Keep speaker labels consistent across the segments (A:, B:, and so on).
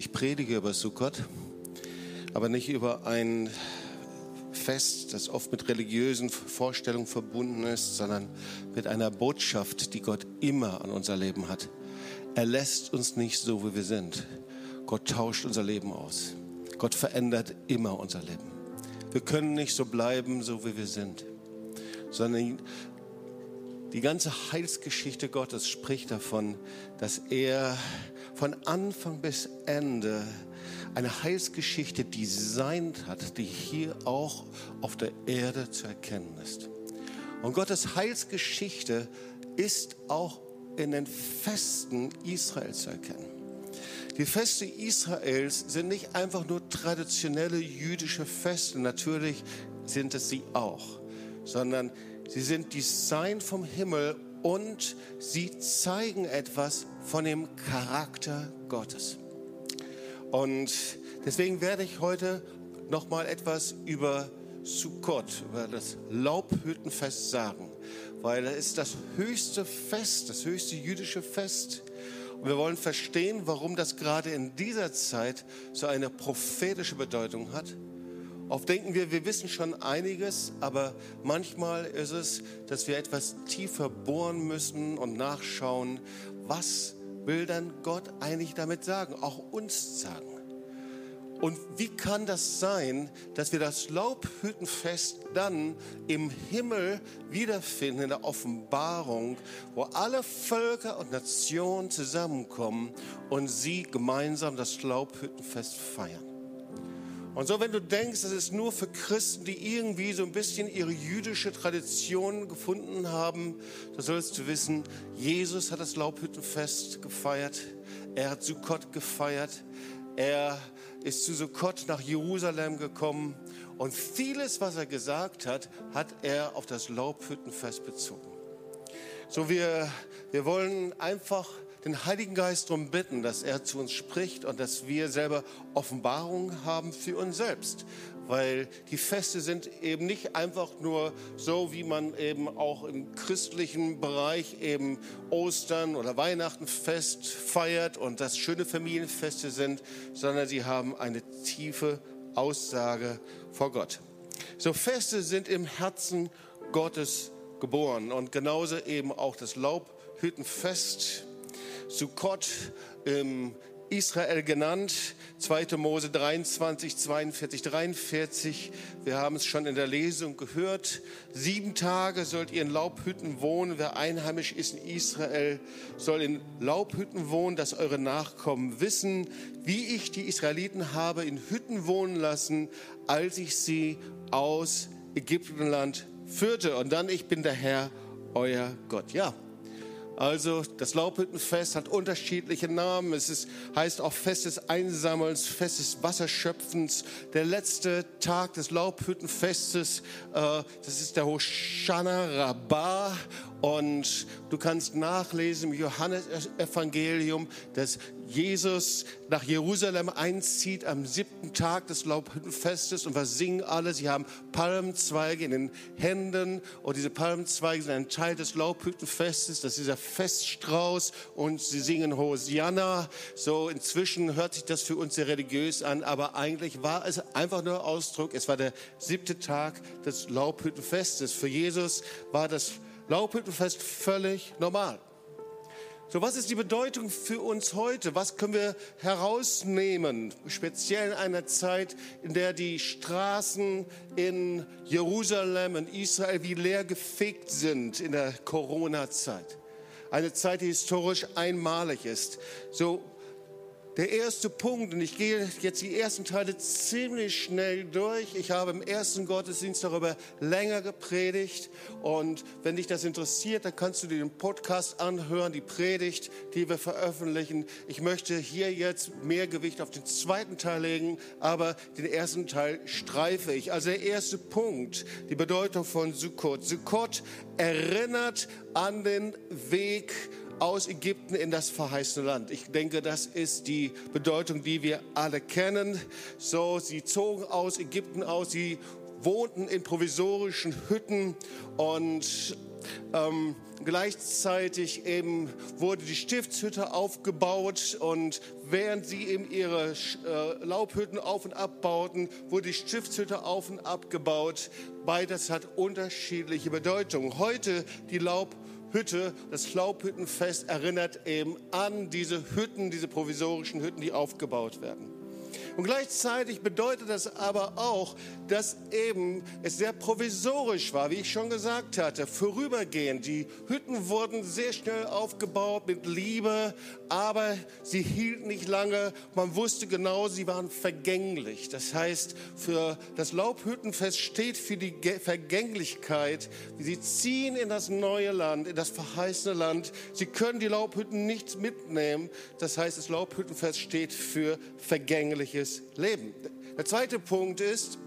A: Ich predige über Sukkot, aber nicht über ein Fest, das oft mit religiösen Vorstellungen verbunden ist, sondern mit einer Botschaft, die Gott immer an unser Leben hat. Er lässt uns nicht so, wie wir sind. Gott tauscht unser Leben aus. Gott verändert immer unser Leben. Wir können nicht so bleiben, so wie wir sind, sondern die ganze Heilsgeschichte Gottes spricht davon, dass er von Anfang bis Ende eine Heilsgeschichte designt hat, die hier auch auf der Erde zu erkennen ist. Und Gottes Heilsgeschichte ist auch in den Festen Israels zu erkennen. Die Feste Israels sind nicht einfach nur traditionelle jüdische Feste, natürlich sind es sie auch, sondern Sie sind Design vom Himmel und sie zeigen etwas von dem Charakter Gottes. Und deswegen werde ich heute noch mal etwas über Sukkot, über das Laubhüttenfest sagen, weil das ist das höchste Fest, das höchste jüdische Fest. Und wir wollen verstehen, warum das gerade in dieser Zeit so eine prophetische Bedeutung hat Oft denken wir, wir wissen schon einiges, aber manchmal ist es, dass wir etwas tiefer bohren müssen und nachschauen, was will dann Gott eigentlich damit sagen, auch uns sagen. Und wie kann das sein, dass wir das Laubhüttenfest dann im Himmel wiederfinden, in der Offenbarung, wo alle Völker und Nationen zusammenkommen und sie gemeinsam das Laubhüttenfest feiern? Und so, wenn du denkst, das ist nur für Christen, die irgendwie so ein bisschen ihre jüdische Tradition gefunden haben, da sollst du wissen, Jesus hat das Laubhüttenfest gefeiert. Er hat Sukkot gefeiert. Er ist zu Sukkot nach Jerusalem gekommen. Und vieles, was er gesagt hat, hat er auf das Laubhüttenfest bezogen. So, wir, wir wollen einfach den Heiligen Geist darum bitten, dass er zu uns spricht und dass wir selber Offenbarungen haben für uns selbst. Weil die Feste sind eben nicht einfach nur so, wie man eben auch im christlichen Bereich eben Ostern oder Weihnachten fest feiert und das schöne Familienfeste sind, sondern sie haben eine tiefe Aussage vor Gott. So Feste sind im Herzen Gottes geboren und genauso eben auch das Laubhüttenfest Sukkot im Israel genannt. 2. Mose 23, 42, 43. Wir haben es schon in der Lesung gehört. Sieben Tage sollt ihr in Laubhütten wohnen. Wer einheimisch ist in Israel, soll in Laubhütten wohnen, dass eure Nachkommen wissen, wie ich die Israeliten habe in Hütten wohnen lassen, als ich sie aus Ägyptenland führte. Und dann, ich bin der Herr, euer Gott. Ja, also das Laubhüttenfest hat unterschiedliche Namen. Es ist, heißt auch Fest des Einsammelns, Fest des Wasserschöpfens. Der letzte Tag des Laubhüttenfestes, äh, das ist der Hoshana Rabbah. Und du kannst nachlesen im Johannesevangelium, dass Jesus nach Jerusalem einzieht am siebten Tag des Laubhüttenfestes. Und was singen alle? Sie haben Palmzweige in den Händen. Und diese Palmzweige sind ein Teil des Laubhüttenfestes. Das ist dieser Feststrauß. Und sie singen Hosianna. So inzwischen hört sich das für uns sehr religiös an. Aber eigentlich war es einfach nur Ausdruck. Es war der siebte Tag des Laubhüttenfestes. Für Jesus war das Laubhüttenfest völlig normal. So, was ist die Bedeutung für uns heute? Was können wir herausnehmen, speziell in einer Zeit, in der die Straßen in Jerusalem und Israel wie leer gefegt sind in der Corona-Zeit? Eine Zeit, die historisch einmalig ist. So, der erste Punkt, und ich gehe jetzt die ersten Teile ziemlich schnell durch. Ich habe im ersten Gottesdienst darüber länger gepredigt. Und wenn dich das interessiert, dann kannst du dir den Podcast anhören, die Predigt, die wir veröffentlichen. Ich möchte hier jetzt mehr Gewicht auf den zweiten Teil legen, aber den ersten Teil streife ich. Also der erste Punkt, die Bedeutung von Sukkot. Sukkot erinnert an den Weg aus Ägypten in das verheißene Land. Ich denke, das ist die Bedeutung, die wir alle kennen. So, sie zogen aus Ägypten aus, sie wohnten in provisorischen Hütten und Ähm, gleichzeitig eben wurde die Stiftshütte aufgebaut und während sie eben ihre äh, Laubhütten auf und abbauten, wurde die Stiftshütte auf und abgebaut. Beides hat unterschiedliche Bedeutungen. Heute die Laubhütte, das Laubhüttenfest erinnert eben an diese Hütten, diese provisorischen Hütten, die aufgebaut werden. Und gleichzeitig bedeutet das aber auch, dass eben es sehr provisorisch war, wie ich schon gesagt hatte, vorübergehend. Die Hütten wurden sehr schnell aufgebaut mit Liebe, aber sie hielten nicht lange. Man wusste genau, sie waren vergänglich. Das heißt, für das Laubhüttenfest steht für die Vergänglichkeit. Sie ziehen in das neue Land, in das verheißene Land. Sie können die Laubhütten nicht mitnehmen. Das heißt, das Laubhüttenfest steht für vergängliches ewiges Leben. Der zweite Punkt ist,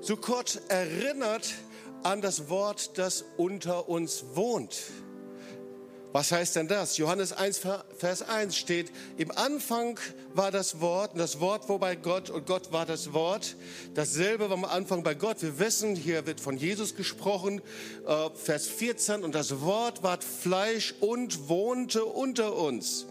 A: Sukkot erinnert an das Wort, das unter uns wohnt. Was heißt denn das? Johannes 1, Vers 1 steht, im Anfang war das Wort, und das Wort war bei Gott, und Gott war das Wort. Dasselbe war am Anfang bei Gott. Wir wissen, hier wird von Jesus gesprochen, äh, Vers 14, und das Wort ward Fleisch und wohnte unter uns.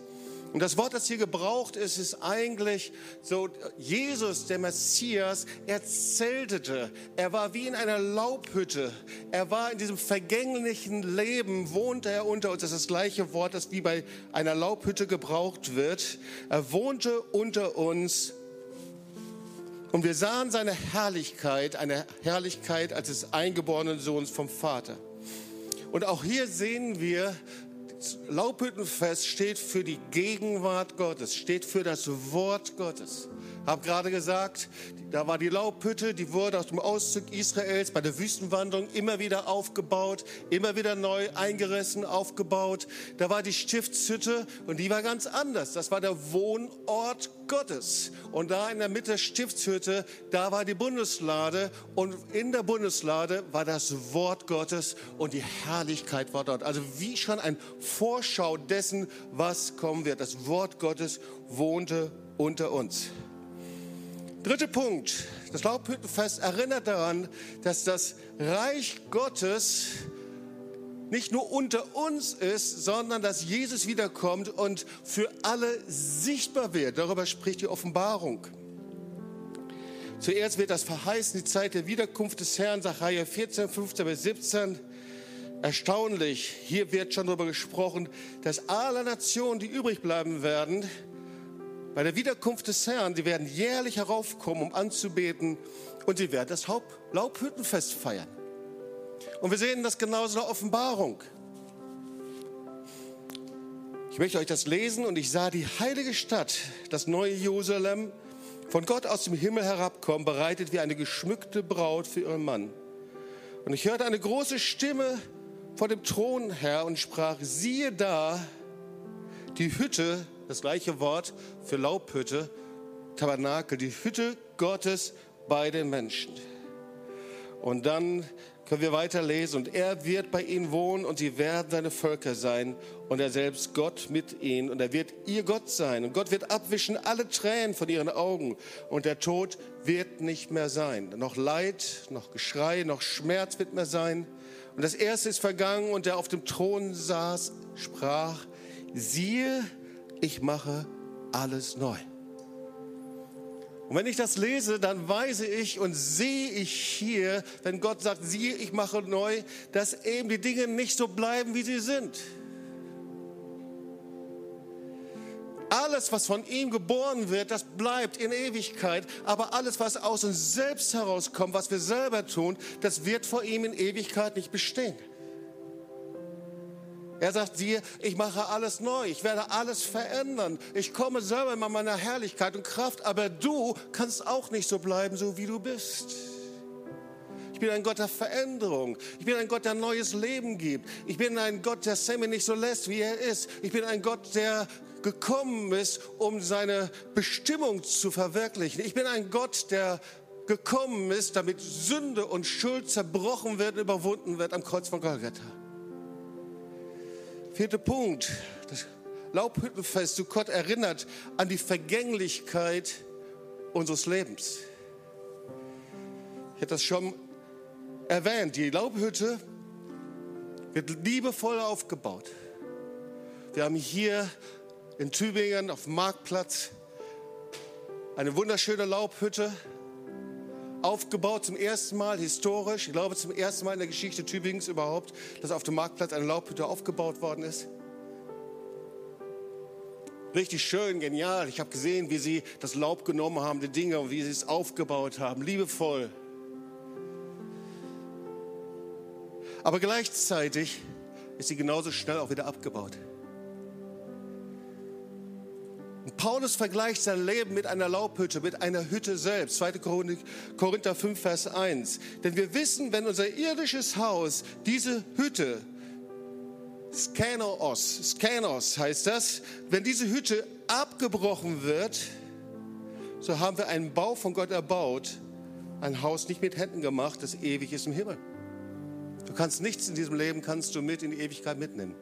A: Und das Wort, das hier gebraucht ist, ist eigentlich so, Jesus, der Messias, er zeltete. Er war wie in einer Laubhütte. Er war in diesem vergänglichen Leben, wohnte er unter uns. Das ist das gleiche Wort, das wie bei einer Laubhütte gebraucht wird. Er wohnte unter uns. Und wir sahen seine Herrlichkeit, eine Herrlichkeit als des eingeborenen Sohns vom Vater. Und auch hier sehen wir, Laubhüttenfest steht für die Gegenwart Gottes, steht für das Wort Gottes. Hab gerade gesagt, da war die Laubhütte, die wurde aus dem Auszug Israels bei der Wüstenwanderung immer wieder aufgebaut, immer wieder neu eingerissen, aufgebaut. Da war die Stiftshütte und die war ganz anders. Das war der Wohnort Gottes. Und da in der Mitte der Stiftshütte, da war die Bundeslade und in der Bundeslade war das Wort Gottes und die Herrlichkeit war dort. Also wie schon ein Vorschau dessen, was kommen wird. Das Wort Gottes wohnte unter uns. Dritter Punkt. Das Laubhüttenfest erinnert daran, dass das Reich Gottes nicht nur unter uns ist, sondern dass Jesus wiederkommt und für alle sichtbar wird. Darüber spricht die Offenbarung. Zuerst wird das verheißen, die Zeit der Wiederkunft des Herrn, Sacharja 14, 15 bis 17. Erstaunlich, hier wird schon darüber gesprochen, dass alle Nationen, die übrig bleiben werden, bei der Wiederkunft des Herrn, die werden jährlich heraufkommen, um anzubeten und sie werden das Laubhüttenfest feiern. Und wir sehen das genauso in der Offenbarung. Ich möchte euch das lesen und ich sah die heilige Stadt, das neue Jerusalem, von Gott aus dem Himmel herabkommen, bereitet wie eine geschmückte Braut für ihren Mann. Und ich hörte eine große Stimme vor dem Thron her und sprach, siehe da, die Hütte, das gleiche Wort für Laubhütte, Tabernakel, die Hütte Gottes bei den Menschen. Und dann können wir weiterlesen. Und er wird bei ihnen wohnen und sie werden seine Völker sein. Und er selbst Gott mit ihnen. Und er wird ihr Gott sein. Und Gott wird abwischen alle Tränen von ihren Augen. Und der Tod wird nicht mehr sein. Noch Leid, noch Geschrei, noch Schmerz wird mehr sein. Und das erste ist vergangen. Und der auf dem Thron saß, sprach, siehe, ich mache alles neu. Und wenn ich das lese, dann weiß ich und sehe ich hier, wenn Gott sagt, siehe, ich mache neu, dass eben die Dinge nicht so bleiben, wie sie sind. Alles, was von ihm geboren wird, das bleibt in Ewigkeit. Aber alles, was aus uns selbst herauskommt, was wir selber tun, das wird vor ihm in Ewigkeit nicht bestehen. Er sagt dir, ich mache alles neu, ich werde alles verändern. Ich komme selber in meiner Herrlichkeit und Kraft, aber du kannst auch nicht so bleiben, so wie du bist. Ich bin ein Gott der Veränderung. Ich bin ein Gott, der neues Leben gibt. Ich bin ein Gott, der Sammy nicht so lässt, wie er ist. Ich bin ein Gott, der gekommen ist, um seine Bestimmung zu verwirklichen. Ich bin ein Gott, der gekommen ist, damit Sünde und Schuld zerbrochen wird, überwunden wird am Kreuz von Golgatha. Vierter Punkt. Das Laubhüttenfest zu Gott erinnert an die Vergänglichkeit unseres Lebens. Ich hatte das schon erwähnt. Die Laubhütte wird liebevoll aufgebaut. Wir haben hier in Tübingen auf dem Marktplatz eine wunderschöne Laubhütte aufgebaut zum ersten Mal historisch, ich glaube zum ersten Mal in der Geschichte Tübingens überhaupt, dass auf dem Marktplatz eine Laubhütte aufgebaut worden ist. Richtig schön, genial. Ich habe gesehen, wie sie das Laub genommen haben, die Dinge, und wie sie es aufgebaut haben, liebevoll. Aber gleichzeitig ist sie genauso schnell auch wieder abgebaut. Und Paulus vergleicht sein Leben mit einer Laubhütte, mit einer Hütte selbst. 2. Korinther 5, Vers 1. Denn wir wissen, wenn unser irdisches Haus, diese Hütte, Skanos, Skanos heißt das, wenn diese Hütte abgebrochen wird, so haben wir einen Bau von Gott erbaut, ein Haus nicht mit Händen gemacht, das ewig ist im Himmel. Du kannst nichts in diesem Leben, kannst du mit in die Ewigkeit mitnehmen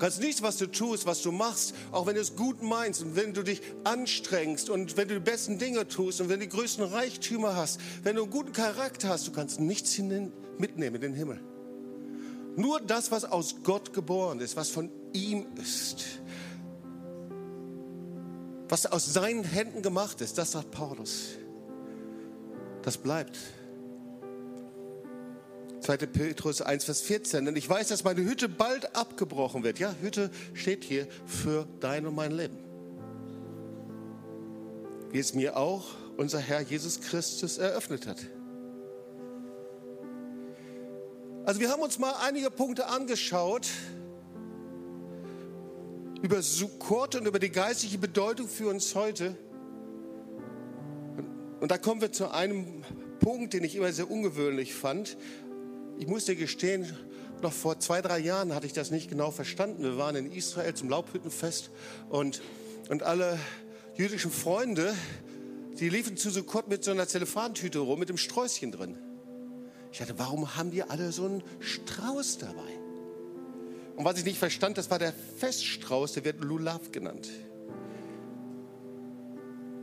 A: kannst nichts, was du tust, was du machst, auch wenn du es gut meinst und wenn du dich anstrengst und wenn du die besten Dinge tust und wenn du die größten Reichtümer hast, wenn du einen guten Charakter hast, du kannst nichts mitnehmen in den Himmel. Nur das, was aus Gott geboren ist, was von ihm ist, was aus seinen Händen gemacht ist, das sagt Paulus. Das bleibt. 2. Petrus 1, Vers 14. Denn ich weiß, dass meine Hütte bald abgebrochen wird. Ja, Hütte steht hier für dein und mein Leben. Wie es mir auch unser Herr Jesus Christus eröffnet hat. Also wir haben uns mal einige Punkte angeschaut über Sukkot und über die geistliche Bedeutung für uns heute. Und da kommen wir zu einem Punkt, den ich immer sehr ungewöhnlich fand. Ich muss dir gestehen, noch vor zwei, drei Jahren hatte ich das nicht genau verstanden. Wir waren in Israel zum Laubhüttenfest und, und alle jüdischen Freunde, die liefen zu Sukkot mit so einer Zellophantüte rum, mit dem Sträußchen drin. Ich dachte, warum haben die alle so einen Strauß dabei? Und was ich nicht verstand, das war der Feststrauß, der wird Lulav genannt.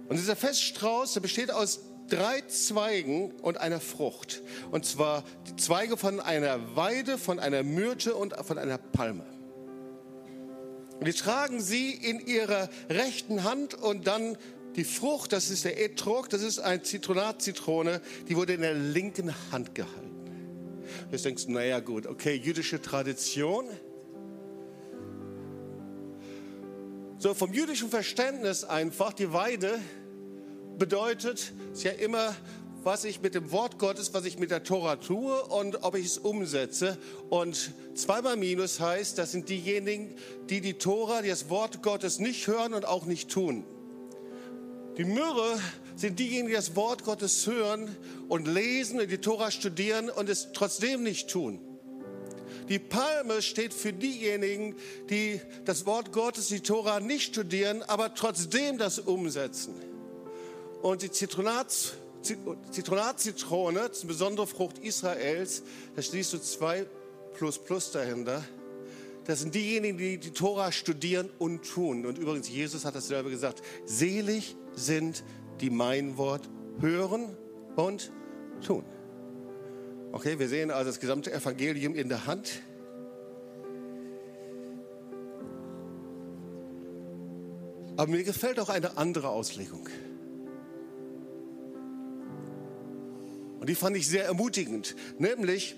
A: Und dieser Feststrauß, der besteht aus drei Zweigen und einer Frucht. Und zwar die Zweige von einer Weide, von einer Myrte und von einer Palme. Und die tragen sie in ihrer rechten Hand und dann die Frucht, das ist der Etrog, das ist ein Zitronatzitrone, die wurde in der linken Hand gehalten. Jetzt denkst du, naja gut, okay, jüdische Tradition. So vom jüdischen Verständnis einfach, die Weide bedeutet es ja immer, was ich mit dem Wort Gottes, was ich mit der Tora tue und ob ich es umsetze. Und zweimal Minus heißt, das sind diejenigen, die die Tora, die das Wort Gottes nicht hören und auch nicht tun. Die Myrrhe sind diejenigen, die das Wort Gottes hören und lesen und die Tora studieren und es trotzdem nicht tun. Die Palme steht für diejenigen, die das Wort Gottes, die Tora nicht studieren, aber trotzdem das umsetzen. Und die Zitronat, Zitronatzitrone, das ist eine besondere Frucht Israels, da schließt du zwei plus plus dahinter. Das sind diejenigen, die die Tora studieren und tun. Und übrigens, Jesus hat das selber gesagt. Selig sind, die mein Wort hören und tun. Okay, wir sehen also das gesamte Evangelium in der Hand. Aber mir gefällt auch eine andere Auslegung. Und die fand ich sehr ermutigend. Nämlich,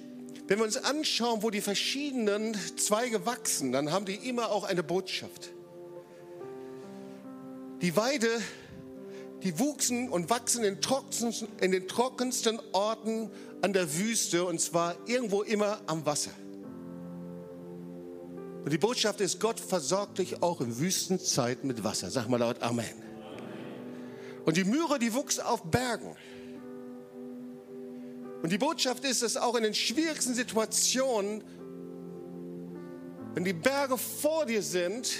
A: wenn wir uns anschauen, wo die verschiedenen Zweige wachsen, dann haben die immer auch eine Botschaft. Die Weide, die wuchsen und wachsen in, trockensten, in den trockensten Orten an der Wüste und zwar irgendwo immer am Wasser. Und die Botschaft ist, Gott versorgt dich auch in Wüstenzeiten mit Wasser. Sag mal laut Amen. Und die Myre, die wuchs auf Bergen. Und die Botschaft ist, dass auch in den schwierigsten Situationen, wenn die Berge vor dir sind,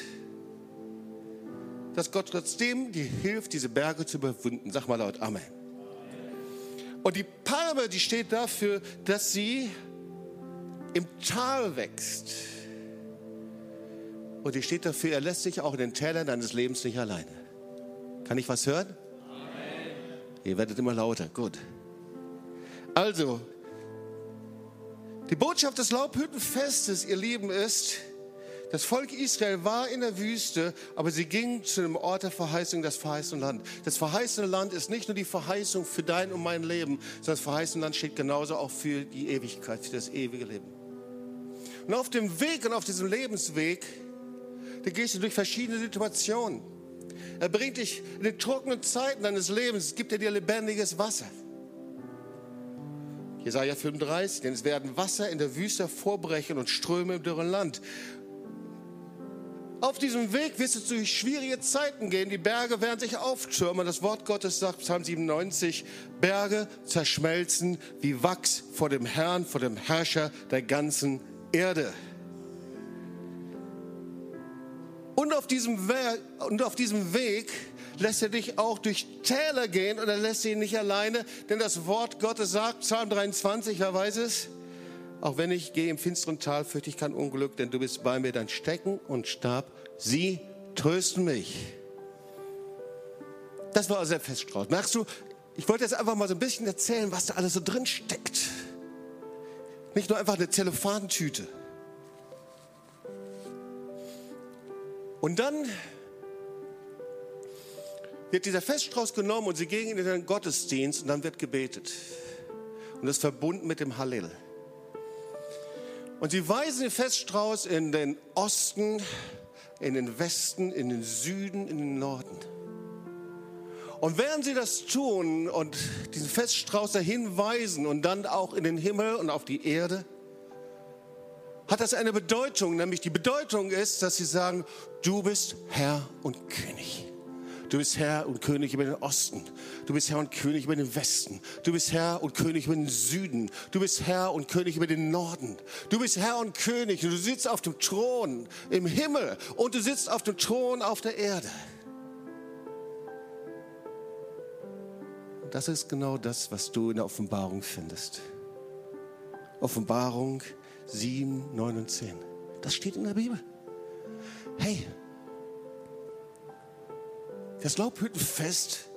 A: dass Gott trotzdem dir hilft, diese Berge zu überwinden. Sag mal laut Amen. Und die Palme, die steht dafür, dass sie im Tal wächst. Und die steht dafür, er lässt sich auch in den Tälern deines Lebens nicht alleine. Kann ich was hören? Amen. Ihr werdet immer lauter. Gut. Also, Die Botschaft des Laubhüttenfestes, ihr Lieben, ist, das Volk Israel war in der Wüste, aber sie ging zu dem Ort der Verheißung, das verheißene Land. Das verheißene Land ist nicht nur die Verheißung für dein und mein Leben, sondern das verheißene Land steht genauso auch für die Ewigkeit, für das ewige Leben. Und auf dem Weg und auf diesem Lebensweg, da gehst du durch verschiedene Situationen. Er bringt dich in den trockenen Zeiten deines Lebens, gibt dir lebendiges Wasser. Jesaja 35, denn es werden Wasser in der Wüste vorbrechen und Ströme im dürren Land. Auf diesem Weg wirst du durch schwierige Zeiten gehen. Die Berge werden sich auftürmen. Das Wort Gottes sagt, Psalm 97, Berge zerschmelzen wie Wachs vor dem Herrn, vor dem Herrscher der ganzen Erde. Und auf diesem, Weg, und auf diesem Weg lässt er dich auch durch Täler gehen und er lässt ihn nicht alleine, denn das Wort Gottes sagt, Psalm 23, wer weiß es? Auch wenn ich gehe im finsteren Tal, fürchte ich kein Unglück, denn du bist bei mir, dein Stecken und Stab, sie trösten mich. Das war der Feststrauß. Merkst du, ich wollte jetzt einfach mal so ein bisschen erzählen, was da alles so drin steckt. Nicht nur einfach eine Zellophantüte. Und dann wird dieser Feststrauß genommen und sie gehen in den Gottesdienst und dann wird gebetet. Und das verbunden mit dem Hallel. Und sie weisen den Feststrauß in den Osten, in den Westen, in den Süden, in den Norden. Und während sie das tun und diesen Feststrauß dahin weisen und dann auch in den Himmel und auf die Erde, hat das eine Bedeutung, nämlich die Bedeutung ist, dass sie sagen, du bist Herr und König. Du bist Herr und König über den Osten. Du bist Herr und König über den Westen. Du bist Herr und König über den Süden. Du bist Herr und König über den Norden. Du bist Herr und König und du sitzt auf dem Thron im Himmel und du sitzt auf dem Thron auf der Erde. Das ist genau das, was du in der Offenbarung findest. Offenbarung 7, 9 und 10. Das steht in der Bibel. Hey, das Laubhüttenfest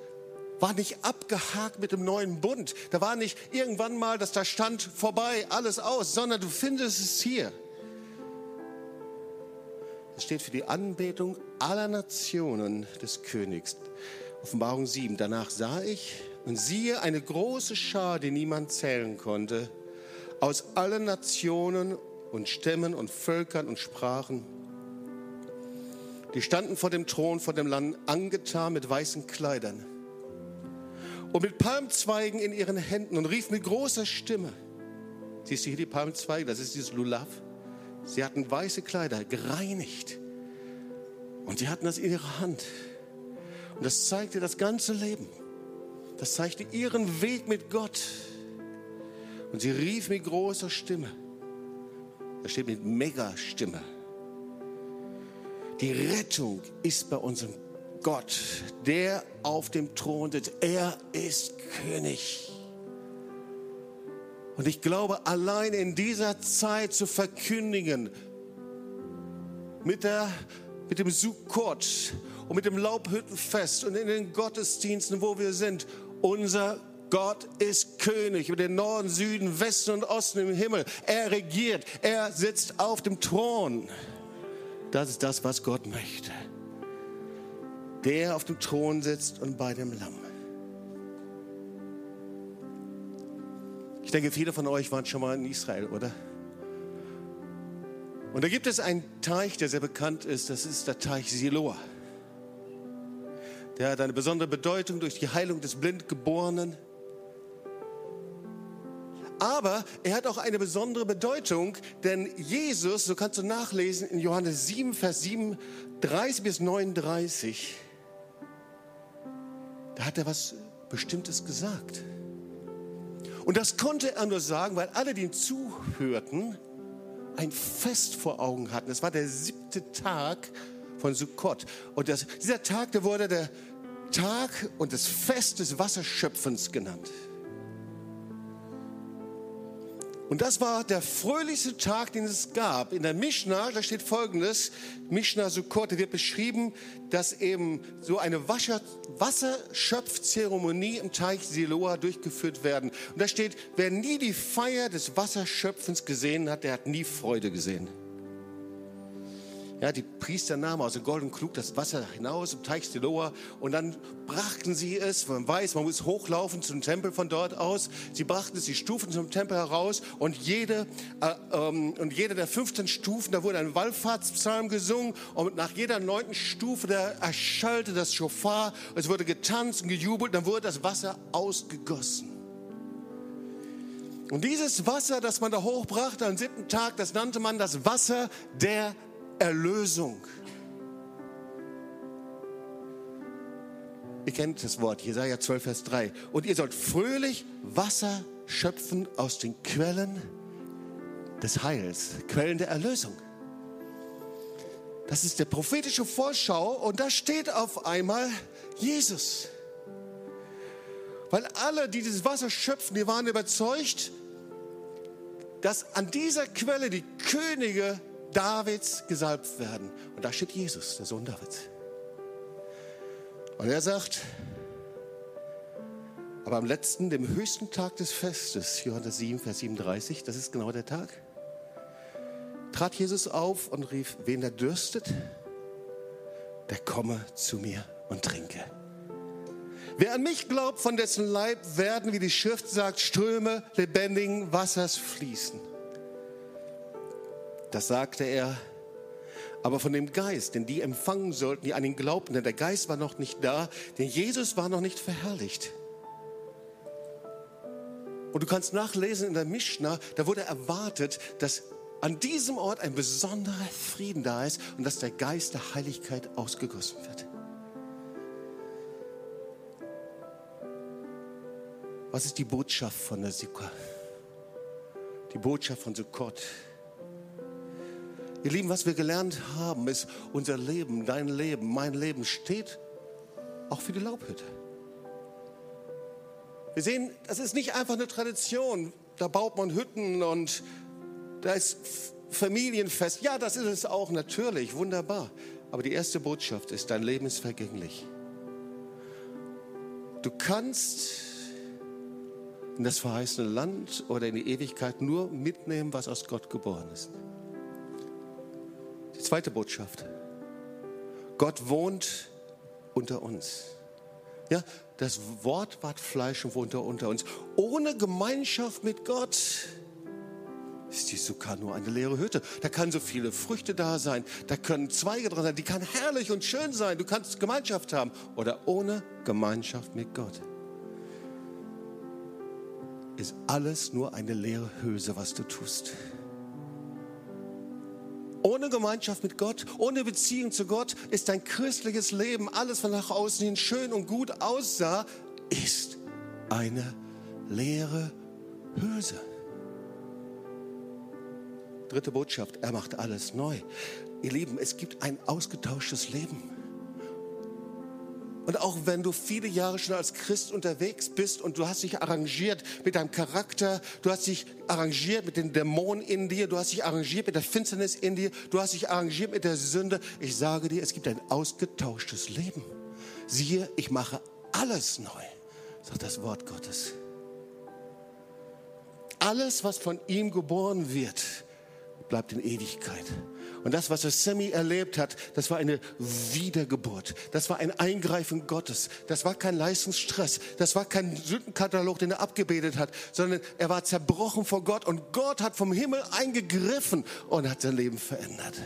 A: war nicht abgehakt mit dem neuen Bund. Da war nicht irgendwann mal, dass da stand vorbei, alles aus, sondern du findest es hier. Es steht für die Anbetung aller Nationen des Königs. Offenbarung 7. Danach sah ich und siehe eine große Schar, die niemand zählen konnte, aus allen Nationen und Stämmen und Völkern und Sprachen die standen vor dem Thron, vor dem Land, angetan mit weißen Kleidern und mit Palmzweigen in ihren Händen und riefen mit großer Stimme. Siehst du hier die Palmzweige? Das ist dieses Lulav. Sie hatten weiße Kleider, gereinigt. Und sie hatten das in ihrer Hand. Und das zeigte das ganze Leben. Das zeigte ihren Weg mit Gott. Und sie rief mit großer Stimme. Da steht mit Megastimme. Die Rettung ist bei unserem Gott, der auf dem Thron sitzt. Er ist König. Und ich glaube, allein in dieser Zeit zu verkündigen, mit, der, mit dem Sukkot und mit dem Laubhüttenfest und in den Gottesdiensten, wo wir sind, unser Gott ist König über den Norden, Süden, Westen und Osten im Himmel. Er regiert, er sitzt auf dem Thron. Das ist das, was Gott möchte. Der auf dem Thron sitzt und bei dem Lamm. Ich denke, viele von euch waren schon mal in Israel, oder? Und da gibt es einen Teich, der sehr bekannt ist. Das ist der Teich Siloa. Der hat eine besondere Bedeutung durch die Heilung des Blindgeborenen. Aber er hat auch eine besondere Bedeutung, denn Jesus, so kannst du nachlesen in Johannes 7, Vers 7, 30 bis 39, da hat er was Bestimmtes gesagt. Und das konnte er nur sagen, weil alle, die ihm zuhörten, ein Fest vor Augen hatten. Es war der siebte Tag von Sukkot. Und das, dieser Tag, der wurde der Tag und das Fest des Wasserschöpfens genannt. Und das war der fröhlichste Tag, den es gab. In der Mishnah, da steht folgendes, Mishnah Sukkot, da wird beschrieben, dass eben so eine Wasserschöpfzeremonie im Teich Siloa durchgeführt werden. Und da steht, wer nie die Feier des Wasserschöpfens gesehen hat, der hat nie Freude gesehen. Ja, die Priester nahmen aus dem goldenen Krug das Wasser hinaus im Teich Siloa und dann brachten sie es, man weiß, man muss hochlaufen zum Tempel von dort aus. Sie brachten es die Stufen zum Tempel heraus und jede, äh, ähm, und jede der 15 Stufen, da wurde ein Wallfahrtspsalm gesungen und nach jeder neunten Stufe, da erschallte das Schofar, es wurde getanzt und gejubelt, dann wurde das Wasser ausgegossen. Und dieses Wasser, das man da hochbrachte am siebten Tag, das nannte man das Wasser der Erlösung. Ihr kennt das Wort, Jesaja 12, Vers 3. Und ihr sollt fröhlich Wasser schöpfen aus den Quellen des Heils, Quellen der Erlösung. Das ist der prophetische Vorschau und da steht auf einmal Jesus. Weil alle, die dieses Wasser schöpfen, die waren überzeugt, dass an dieser Quelle die Könige Davids gesalbt werden. Und da steht Jesus, der Sohn Davids. Und er sagt, aber am letzten, dem höchsten Tag des Festes, Johannes 7, Vers 37, das ist genau der Tag, trat Jesus auf und rief, wen der dürstet, der komme zu mir und trinke. Wer an mich glaubt, von dessen Leib werden, wie die Schrift sagt, Ströme lebendigen Wassers fließen. Das sagte er. Aber von dem Geist, den die empfangen sollten, die an ihn glaubten, denn der Geist war noch nicht da, denn Jesus war noch nicht verherrlicht. Und du kannst nachlesen in der Mishnah, da wurde erwartet, dass an diesem Ort ein besonderer Frieden da ist und dass der Geist der Heiligkeit ausgegossen wird. Was ist die Botschaft von der Sukkah? Die Botschaft von Sukkot. Ihr Lieben, was wir gelernt haben, ist, unser Leben, dein Leben, mein Leben steht auch für die Laubhütte. Wir sehen, das ist nicht einfach eine Tradition. Da baut man Hütten und da ist Familienfest. Ja, das ist es auch natürlich, wunderbar. Aber die erste Botschaft ist, dein Leben ist vergänglich. Du kannst in das verheißene Land oder in die Ewigkeit nur mitnehmen, was aus Gott geboren ist. Zweite Botschaft. Gott wohnt unter uns. Ja, das Wort ward Fleisch und wohnte unter uns. Ohne Gemeinschaft mit Gott ist die Sukkah nur eine leere Hütte. Da kann so viele Früchte da sein, da können Zweige dran sein, die kann herrlich und schön sein. Du kannst Gemeinschaft haben oder ohne Gemeinschaft mit Gott ist alles nur eine leere Hülse, was du tust. Ohne Gemeinschaft mit Gott, ohne Beziehung zu Gott ist dein christliches Leben, alles, was nach außen hin schön und gut aussah, ist eine leere Hülse. Dritte Botschaft, er macht alles neu. Ihr Lieben, es gibt ein ausgetauschtes Leben. Und auch wenn du viele Jahre schon als Christ unterwegs bist und du hast dich arrangiert mit deinem Charakter, du hast dich arrangiert mit den Dämonen in dir, du hast dich arrangiert mit der Finsternis in dir, du hast dich arrangiert mit der Sünde, ich sage dir, es gibt ein ausgetauschtes Leben. Siehe, ich mache alles neu, sagt das Wort Gottes. Alles, was von ihm geboren wird, bleibt in Ewigkeit. Und das, was Sammy erlebt hat, das war eine Wiedergeburt. Das war ein Eingreifen Gottes. Das war kein Leistungsstress. Das war kein Sündenkatalog, den er abgebetet hat, sondern er war zerbrochen vor Gott und Gott hat vom Himmel eingegriffen und hat sein Leben verändert.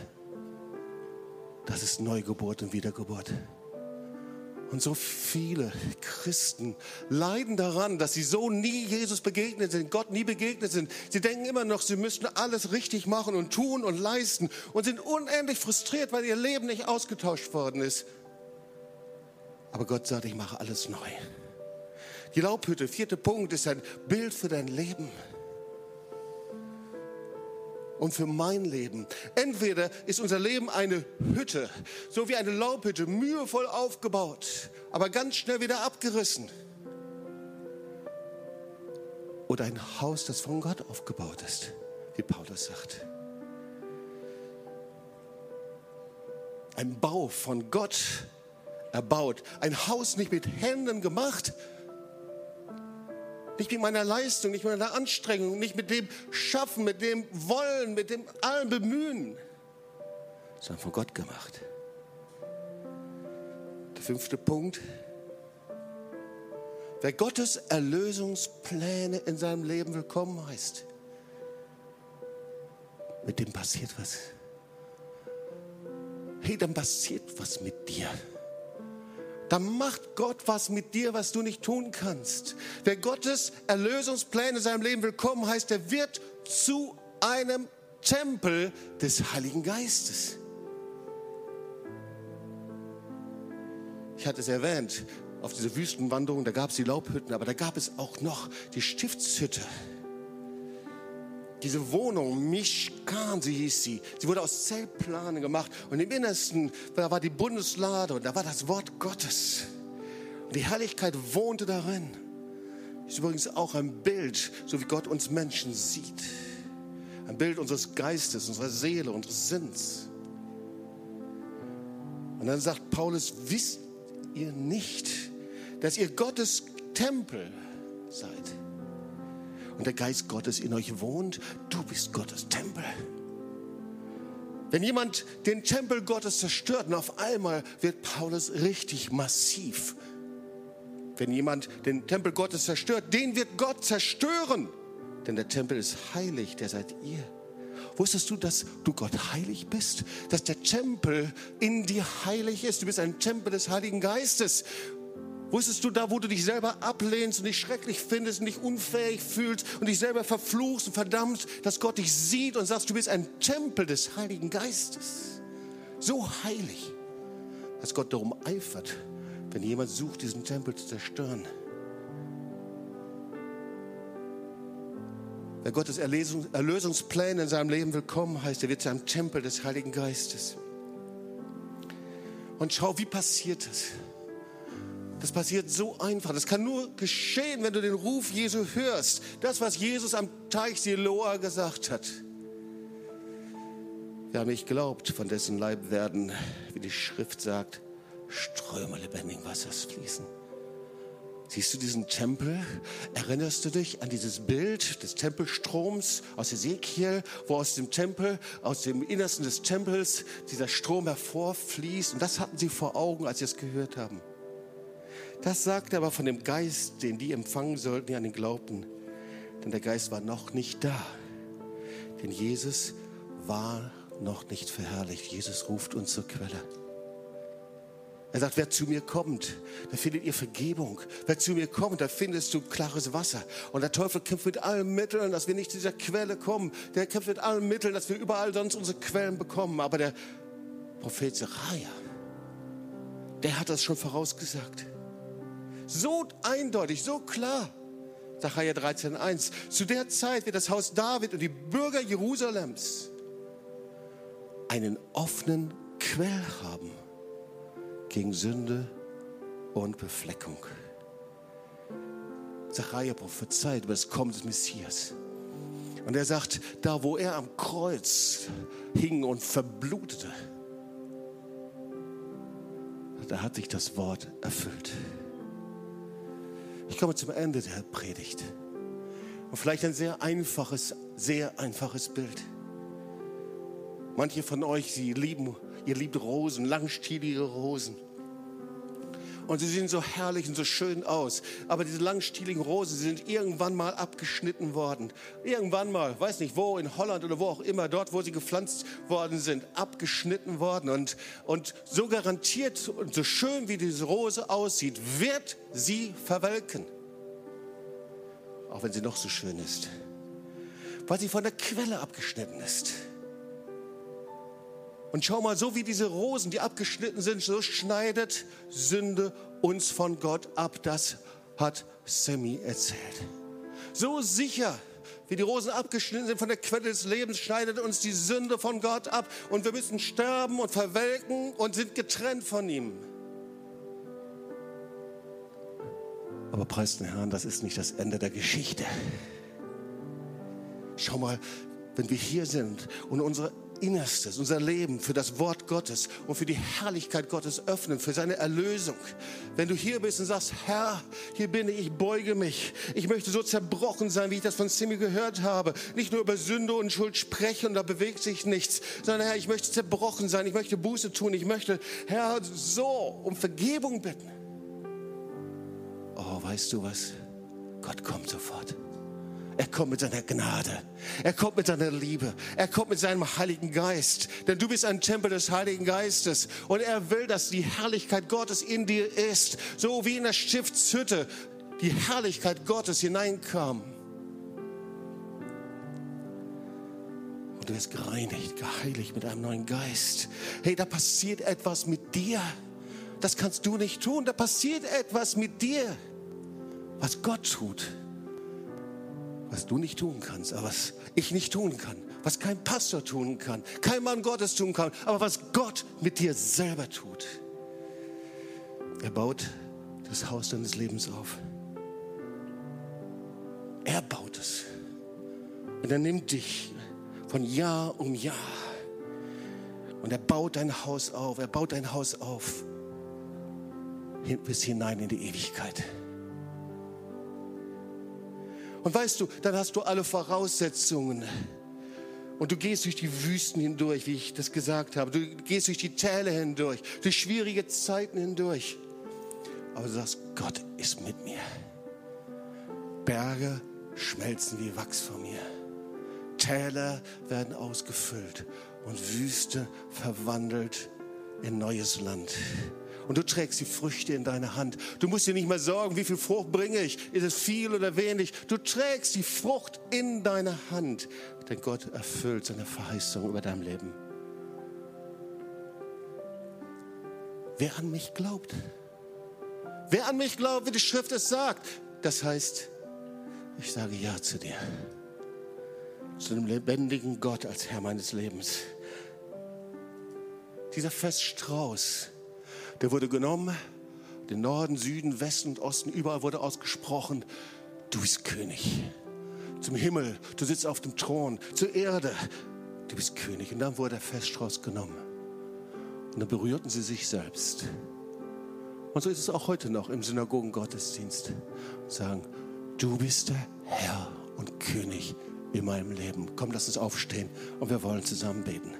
A: Das ist Neugeburt und Wiedergeburt. Und so viele Christen leiden daran, dass sie so nie Jesus begegnet sind, Gott nie begegnet sind. Sie denken immer noch, sie müssten alles richtig machen und tun und leisten und sind unendlich frustriert, weil ihr Leben nicht ausgetauscht worden ist. Aber Gott sagt, ich mache alles neu. Die Laubhütte, vierte Punkt, ist ein Bild für dein Leben und für mein Leben. Entweder ist unser Leben eine Hütte, so wie eine Laubhütte, mühevoll aufgebaut, aber ganz schnell wieder abgerissen. oder ein Haus, das von Gott aufgebaut ist, wie Paulus sagt. Ein Bau von Gott erbaut. Ein Haus nicht mit Händen gemacht, nicht mit meiner Leistung, nicht mit meiner Anstrengung, nicht mit dem Schaffen, mit dem Wollen, mit dem allen Bemühen, sondern von Gott gemacht. Der fünfte Punkt. Wer Gottes Erlösungspläne in seinem Leben willkommen heißt, mit dem passiert was. Hey, dann passiert was mit dir dann macht Gott was mit dir, was du nicht tun kannst. Wer Gottes Erlösungspläne in seinem Leben willkommen heißt, der wird zu einem Tempel des Heiligen Geistes. Ich hatte es erwähnt, auf dieser Wüstenwanderung, da gab es die Laubhütten, aber da gab es auch noch die Stiftshütte diese Wohnung, Mishkan, sie hieß sie, sie wurde aus Zellplanen gemacht und im Innersten, da war die Bundeslade und da war das Wort Gottes. Und die Herrlichkeit wohnte darin. Ist übrigens auch ein Bild, so wie Gott uns Menschen sieht. Ein Bild unseres Geistes, unserer Seele, unseres Sinns. Und dann sagt Paulus, wisst ihr nicht, dass ihr Gottes Tempel seid? Und der Geist Gottes in euch wohnt, du bist Gottes Tempel. Wenn jemand den Tempel Gottes zerstört und auf einmal wird Paulus richtig massiv. Wenn jemand den Tempel Gottes zerstört, den wird Gott zerstören. Denn der Tempel ist heilig, der seid ihr. Wusstest du, dass du Gott heilig bist? Dass der Tempel in dir heilig ist? Du bist ein Tempel des Heiligen Geistes. Wusstest du da, wo du dich selber ablehnst und dich schrecklich findest und dich unfähig fühlst und dich selber verfluchst und verdammst, dass Gott dich sieht und sagst, du bist ein Tempel des Heiligen Geistes. So heilig, dass Gott darum eifert, wenn jemand sucht, diesen Tempel zu zerstören. Wer Gottes Erlösungspläne in seinem Leben willkommen heißt, der wird zu einem Tempel des Heiligen Geistes. Und schau, wie passiert das? Das passiert so einfach. Das kann nur geschehen, wenn du den Ruf Jesu hörst. Das, was Jesus am Teich Siloa gesagt hat. Wer an mich glaubt, von dessen Leib werden, wie die Schrift sagt, Ströme lebendigen Wassers fließen. Siehst du diesen Tempel? Erinnerst du dich an dieses Bild des Tempelstroms aus Ezekiel, wo aus dem Tempel, aus dem Innersten des Tempels dieser Strom hervorfließt? Und das hatten sie vor Augen, als sie es gehört haben. Das sagte aber von dem Geist, den die empfangen sollten, die an ihn glaubten. Denn der Geist war noch nicht da. Denn Jesus war noch nicht verherrlicht. Jesus ruft uns zur Quelle. Er sagt, wer zu mir kommt, da findet ihr Vergebung. Wer zu mir kommt, da findest du klares Wasser. Und der Teufel kämpft mit allen Mitteln, dass wir nicht zu dieser Quelle kommen. Der kämpft mit allen Mitteln, dass wir überall sonst unsere Quellen bekommen. Aber der Prophet Zechariah, der hat das schon vorausgesagt. So eindeutig, so klar. Sacharja 13,1. Zu der Zeit wird das Haus David und die Bürger Jerusalems einen offenen Quell haben gegen Sünde und Befleckung. Zachariah prophezeit über das Kommen des Messias. Und er sagt, da wo er am Kreuz hing und verblutete, da hat sich das Wort erfüllt. Ich komme zum Ende der Predigt. Und vielleicht ein sehr einfaches, sehr einfaches Bild. Manche von euch, sie lieben, ihr liebt Rosen, langstielige Rosen. Und sie sehen so herrlich und so schön aus. Aber diese langstieligen Rosen sind irgendwann mal abgeschnitten worden. Irgendwann mal, weiß nicht wo, in Holland oder wo auch immer, dort, wo sie gepflanzt worden sind, abgeschnitten worden. Und, und so garantiert und so schön wie diese Rose aussieht, wird sie verwelken. Auch wenn sie noch so schön ist. Weil sie von der Quelle abgeschnitten ist. Und schau mal, so wie diese Rosen, die abgeschnitten sind, so schneidet Sünde uns von Gott ab. Das hat Semi erzählt. So sicher, wie die Rosen abgeschnitten sind von der Quelle des Lebens, schneidet uns die Sünde von Gott ab und wir müssen sterben und verwelken und sind getrennt von ihm. Aber preis den Herrn, das ist nicht das Ende der Geschichte. Schau mal, wenn wir hier sind und unsere Innerstes, unser Leben für das Wort Gottes und für die Herrlichkeit Gottes öffnen, für seine Erlösung. Wenn du hier bist und sagst, Herr, hier bin ich, ich beuge mich. Ich möchte so zerbrochen sein, wie ich das von Simi gehört habe. Nicht nur über Sünde und Schuld sprechen und da bewegt sich nichts, sondern Herr, ich möchte zerbrochen sein, ich möchte Buße tun, ich möchte, Herr, so um Vergebung bitten. Oh, weißt du was? Gott kommt sofort. Er kommt mit seiner Gnade. Er kommt mit seiner Liebe. Er kommt mit seinem Heiligen Geist. Denn du bist ein Tempel des Heiligen Geistes. Und er will, dass die Herrlichkeit Gottes in dir ist. So wie in der Stiftshütte die Herrlichkeit Gottes hineinkam. Und du wirst gereinigt, geheiligt mit einem neuen Geist. Hey, da passiert etwas mit dir. Das kannst du nicht tun. Da passiert etwas mit dir, was Gott tut was du nicht tun kannst, aber was ich nicht tun kann, was kein Pastor tun kann, kein Mann Gottes tun kann, aber was Gott mit dir selber tut. Er baut das Haus deines Lebens auf. Er baut es. Und er nimmt dich von Jahr um Jahr. Und er baut dein Haus auf. Er baut dein Haus auf bis hinein in die Ewigkeit. Und weißt du, dann hast du alle Voraussetzungen. Und du gehst durch die Wüsten hindurch, wie ich das gesagt habe. Du gehst durch die Täler hindurch, durch schwierige Zeiten hindurch. Aber du sagst, Gott ist mit mir. Berge schmelzen wie Wachs vor mir. Täler werden ausgefüllt und Wüste verwandelt in neues Land und du trägst die Früchte in deiner Hand. Du musst dir nicht mehr sorgen, wie viel Frucht bringe ich, ist es viel oder wenig. Du trägst die Frucht in deiner Hand, denn Gott erfüllt seine Verheißung über dein Leben. Wer an mich glaubt, wer an mich glaubt, wie die Schrift es sagt, das heißt, ich sage Ja zu dir, zu dem lebendigen Gott als Herr meines Lebens. Dieser Feststrauß, der wurde genommen, den Norden, Süden, Westen und Osten, überall wurde ausgesprochen, du bist König. Zum Himmel, du sitzt auf dem Thron, zur Erde, du bist König. Und dann wurde der Feststrauß genommen. Und dann berührten sie sich selbst. Und so ist es auch heute noch im Synagogen-Gottesdienst. Sagen, du bist der Herr und König in meinem Leben. Komm, lass uns aufstehen und wir wollen zusammen beten.